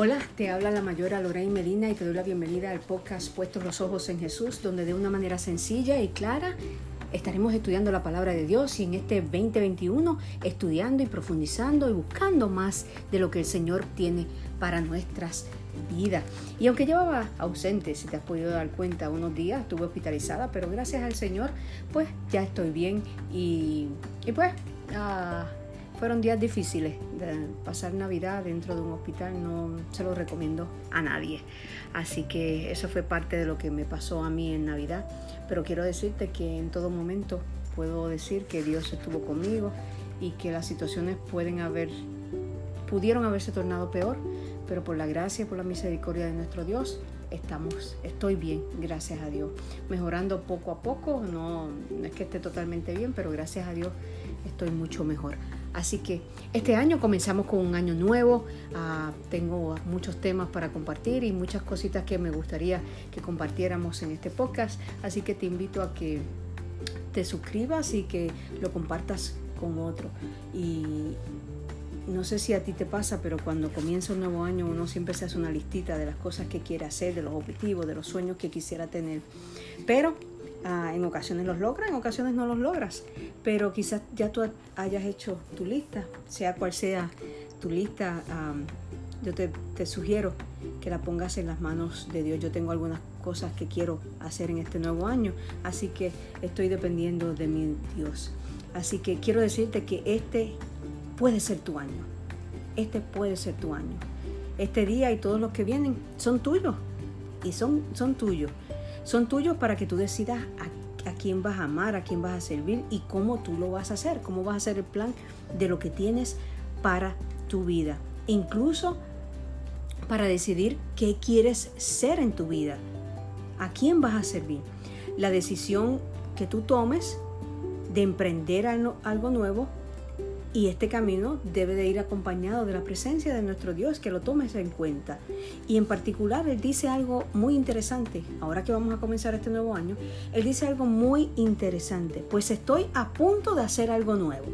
Hola, te habla la mayora Lorraine Medina y te doy la bienvenida al podcast Puestos los Ojos en Jesús, donde de una manera sencilla y clara estaremos estudiando la palabra de Dios y en este 2021 estudiando y profundizando y buscando más de lo que el Señor tiene para nuestras vidas. Y aunque llevaba ausente, si te has podido dar cuenta, unos días estuve hospitalizada, pero gracias al Señor, pues ya estoy bien y, pues... Uh, fueron días difíciles. De pasar Navidad dentro de un hospital no se lo recomiendo a nadie. Así que eso fue parte de lo que me pasó a mí en Navidad. Pero quiero decirte que en todo momento puedo decir que Dios estuvo conmigo y que las situaciones pueden haber, pudieron haberse tornado peor, pero por la gracia y por la misericordia de nuestro Dios estamos, estoy bien, gracias a Dios. Mejorando poco a poco, no, no es que esté totalmente bien, pero gracias a Dios estoy mucho mejor. Así que este año comenzamos con un año nuevo. Ah, tengo muchos temas para compartir y muchas cositas que me gustaría que compartiéramos en este podcast. Así que te invito a que te suscribas y que lo compartas con otro. Y no sé si a ti te pasa, pero cuando comienza un nuevo año uno siempre se hace una listita de las cosas que quiere hacer, de los objetivos, de los sueños que quisiera tener. Pero Ah, en ocasiones los logras, en ocasiones no los logras, pero quizás ya tú hayas hecho tu lista, sea cual sea tu lista, yo te, te, sugiero que la pongas en las manos de Dios. Yo tengo algunas cosas que quiero hacer en este nuevo año, así que estoy dependiendo de mi Dios. Así que quiero decirte que este puede ser tu año, este puede ser tu año. Este día y todos los que vienen son tuyos y son, son tuyos son tuyos para que tú decidas a, quién vas a amar, a quién vas a servir y cómo tú lo vas a hacer, cómo vas a hacer el plan de lo que tienes para tu vida. Incluso para decidir qué quieres ser en tu vida, a quién vas a servir. La decisión que tú tomes de emprender algo nuevo y este camino debe de ir acompañado de la presencia de nuestro Dios, que lo tomes en cuenta. Y en particular, Él dice algo muy interesante, ahora que vamos a comenzar este nuevo año, Él dice algo muy interesante, pues estoy a punto de hacer algo nuevo.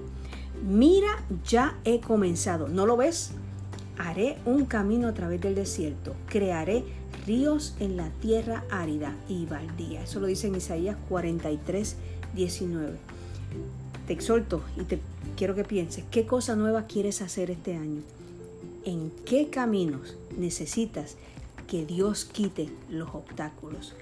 Mira, ya he comenzado, ¿no lo ves? Haré un camino a través del desierto, crearé ríos en la tierra árida y baldía. Eso lo dice en Isaías 43, 19 te exhorto y te quiero que pienses qué cosa nueva quieres hacer este año. ¿En qué caminos necesitas que Dios quite los obstáculos?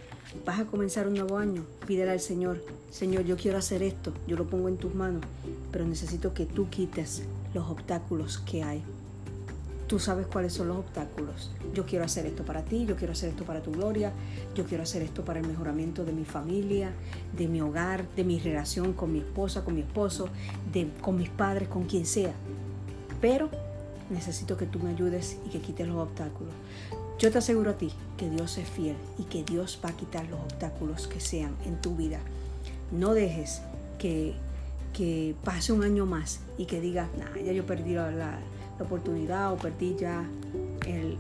Vas a comenzar un nuevo año, pídele al Señor, Señor, yo quiero hacer esto, yo lo pongo en tus manos, pero necesito que tú quites los obstáculos que hay Tú sabes cuáles son los obstáculos. Yo quiero hacer esto para ti, yo quiero hacer esto para tu gloria, yo quiero hacer esto para el mejoramiento de mi familia, de mi hogar, de mi relación con mi esposa, con mi esposo, de, con mis padres, con quien sea. Pero necesito que tú me ayudes y que quites los obstáculos. Yo te aseguro a ti que Dios es fiel y que Dios va a quitar los obstáculos que sean en tu vida. No dejes que, que pase un año más y que digas, nah, ya yo perdí la, oportunidad o perdí ya el,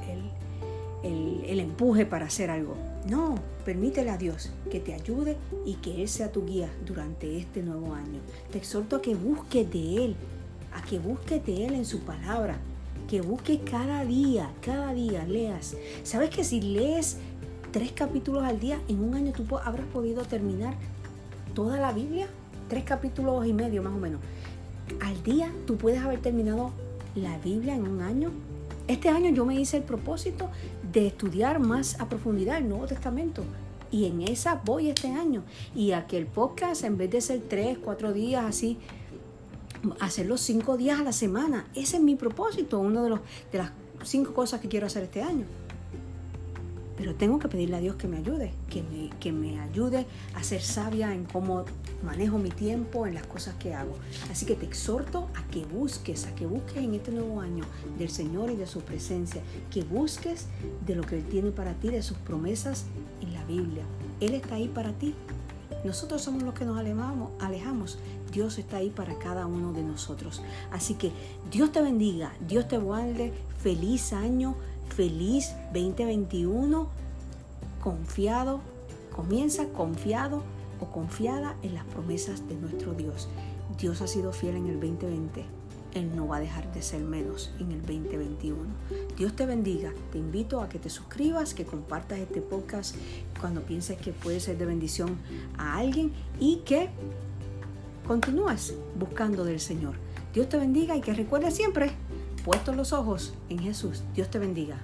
el, empuje para hacer algo. No, permítele a Dios que te ayude y que Él sea tu guía durante este nuevo año. Te exhorto a que busques de Él, a que busques de Él en su palabra, que busques cada día, cada día leas. ¿Sabes que si lees tres capítulos al día, en un año tú habrás podido terminar toda la Biblia? Tres capítulos y medio más o menos. Al día tú puedes haber terminado la Biblia en un año. Este año yo me hice el propósito de estudiar más a profundidad el Nuevo Testamento. Y en esa voy este año. Y a que el podcast, en vez de ser tres, cuatro días así, hacerlo cinco días a la semana. Ese es mi propósito, uno de, los, de las cinco cosas que quiero hacer este año. Pero tengo que pedirle a Dios que me ayude, que me, que me ayude a ser sabia en cómo manejo mi tiempo, en las cosas que hago. Así que te exhorto a que busques, a que busques en este nuevo año del Señor y de su presencia, que busques de lo que Él tiene para ti, de sus promesas en la Biblia. Él está ahí para ti. Nosotros somos los que nos alejamos, alejamos. Dios está ahí para cada uno de nosotros. Así que Dios te bendiga, Dios te guarde. Feliz año feliz 2021, confiado, comienza confiado o confiada en las promesas de nuestro Dios. Dios ha sido fiel en el 2020 Él no va a dejar de ser menos en el 2021. Dios te bendiga. Te invito a que te suscribas, que compartas este podcast cuando pienses que puede ser de bendición a alguien y que continúes buscando del Señor. Dios te bendiga y que recuerdes siempre, puestos los ojos en Jesús. Dios te bendiga.